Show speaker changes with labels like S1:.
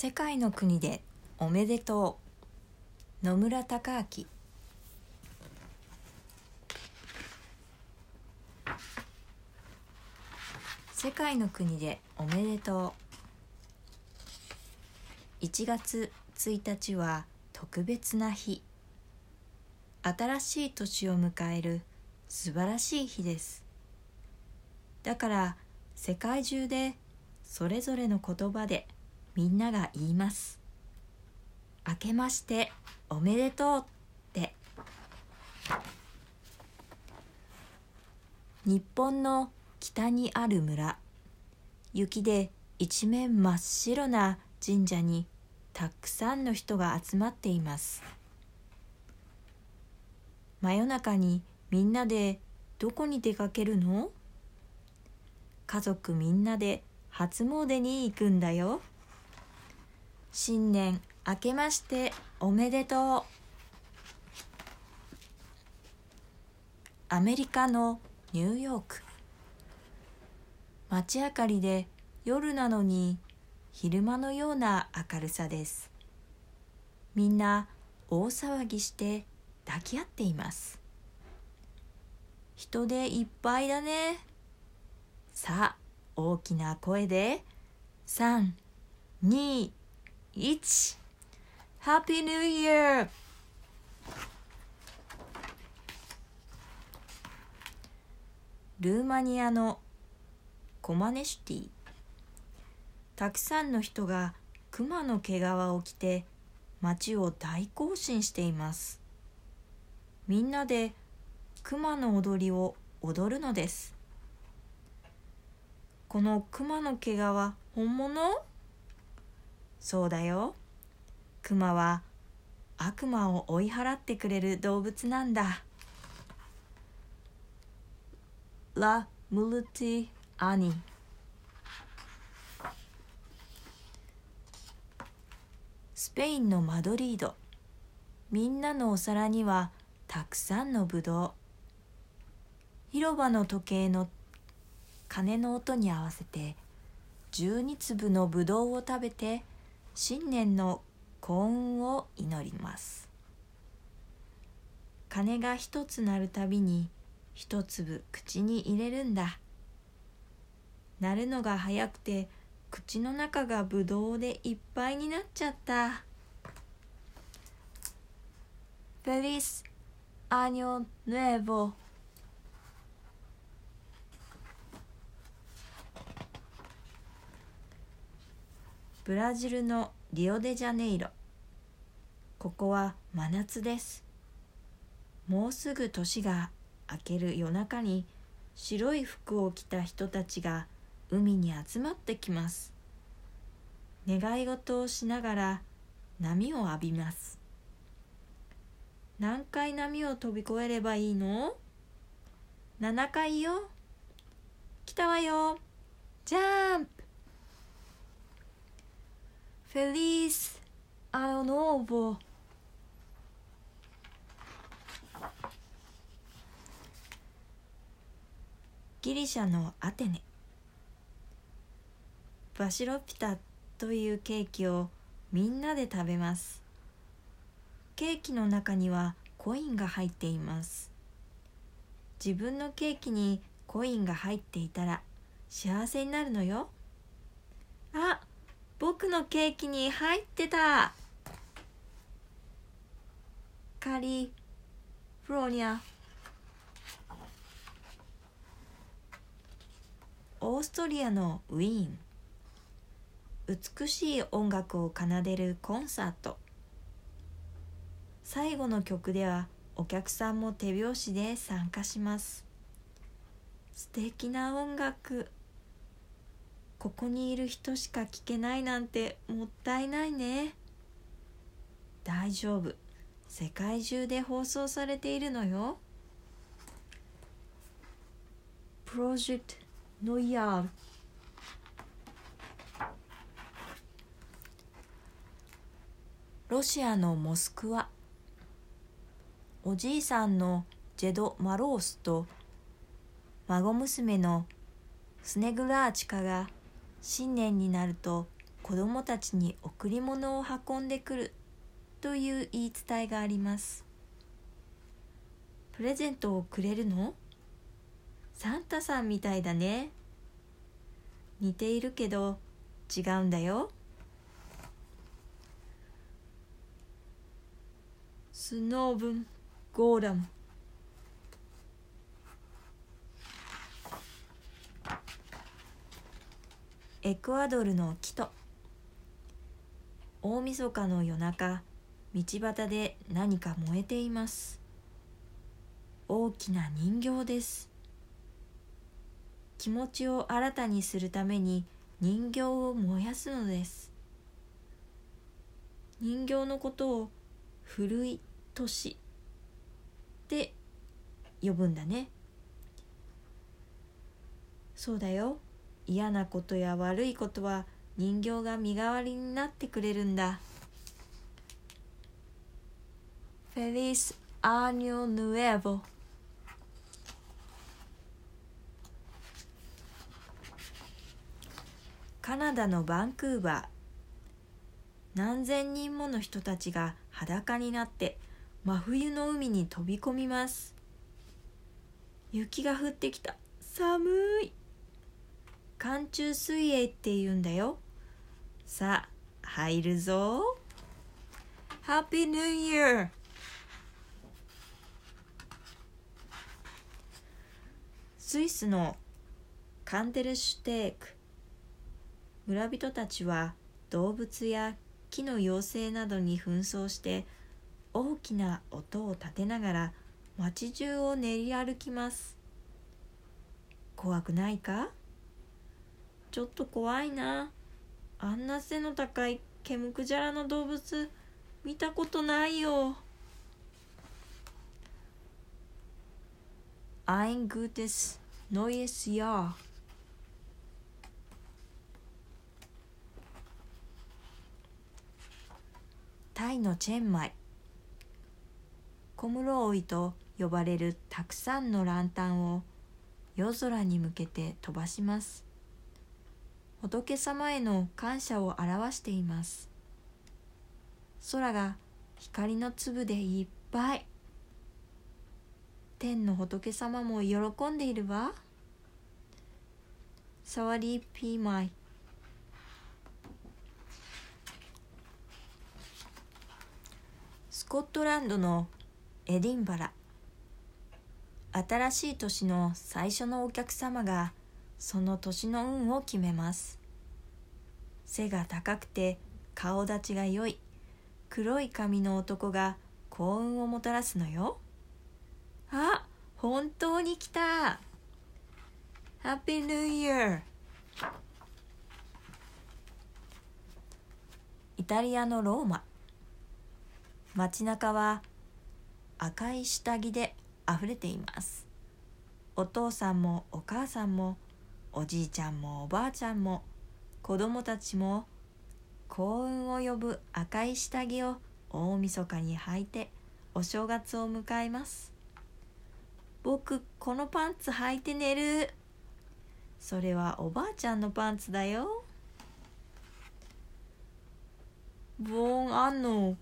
S1: 世界の国でおめでとう。野村隆明。世界の国でおめでとう。1月1日は特別な日。新しい年を迎える素晴らしい日です。だから世界中でそれぞれの言葉でみんなが言います。明けましておめでとうって。日本の北にある村。雪で一面真っ白な神社にたくさんの人が集まっています。真夜中にみんなでどこに出かけるの？家族みんなで初詣に行くんだよ。新年明けましておめでとう。アメリカのニューヨーク。街明かりで夜なのに昼間のような明るさです。みんな大騒ぎして抱き合っています。人でいっぱいだね。さあ大きな声で。321ハッピーニューイヤールーマニアのコマネシュティたくさんの人が熊の毛皮を着て街を大行進しています。みんなで熊の踊りを踊るのです。この熊の毛皮本物？そうだよ。熊は悪魔を追い払ってくれる動物なんだ。ラ・ムルティ・アニスペインのマドリード。みんなのお皿にはたくさんのぶどう広場の時計の鐘の音に合わせて12粒のぶどうを食べて新年の幸運を祈ります。鐘が一つ鳴るたびに一粒口に入れるんだ。鳴るのが早くて口の中がぶどうでいっぱいになっちゃった。フェリス・アニョ・ヌエボブラジルのリオデジャネイロ。ここは真夏です。もうすぐ年が明ける夜中に白い服を着た人たちが海に集まってきます。願い事をしながら波を浴びます。何回波を飛び越えればいいの ?7 回よ。来たわよ。ジャン！プフェリース・アノノーボギリシャのアテネ。バシロピタというケーキをみんなで食べます。ケーキの中にはコインが入っています。自分のケーキにコインが入っていたら幸せになるのよ。あ僕のケーキに入ってた。カリフローニア。オーストリアのウィーン。美しい音楽を奏でるコンサート。最後の曲ではお客さんも手拍子で参加します。素敵な音楽。ここにいる人しか聞けないなんてもったいないね。大丈夫。世界中で放送されているのよ。プロジェクトノイヤーロシアのモスクワ。おじいさんのジェド・マロースと孫娘のスネグラーチカが新年になると子供たちに贈り物を運んでくるという言い伝えがあります。プレゼントをくれるの？サンタさんみたいだね。似ているけど違うんだよ。スノーブンゴーラム。エクアドルのキト大晦日の夜中道端で何か燃えています。大きな人形です。気持ちを新たにするために人形を燃やすのです。人形のことを古い年って呼ぶんだね。そうだよ。嫌なことや悪いことは人形が身代わりになってくれるんだ。フェリス・アーニョ・ヌエヴォカナダのバンクーバー何千人もの人たちが裸になって真冬の海に飛び込みます。雪が降ってきた。寒い。寒中水泳って言うんだよ。さあ入るぞ。ハッピーニューイヤースイスのカンデルシュテーク。村人たちは動物や木の妖精などに紛争して大きな音を立てながら街中を練り歩きます。怖くないか？ちょっと怖いな。あんな背の高いケムクジャラの動物見たことないよ。Ein gutes neues Jahr タイのチェンマイ。コムローイと呼ばれるたくさんのランタンを夜空に向けて飛ばします。仏様への感謝を表しています。空が光の粒でいっぱい。天の仏様も喜んでいるわ。サワディーピーマイスコットランドのエディンバラ。新しい年の最初のお客様がその年の運を決めます。背が高くて顔立ちが良い黒い髪の男が幸運をもたらすのよ。あ本当に来た。ハッピーニューイヤーイタリアのローマ。街中は赤い下着であふれています。お父さんもお母さんもおじいちゃんもおばあちゃんも子供たちも幸運を呼ぶ赤い下着を大晦日に履いてお正月を迎えます。僕このパンツ履いて寝る。それはおばあちゃんのパンツだよ。Buong ano,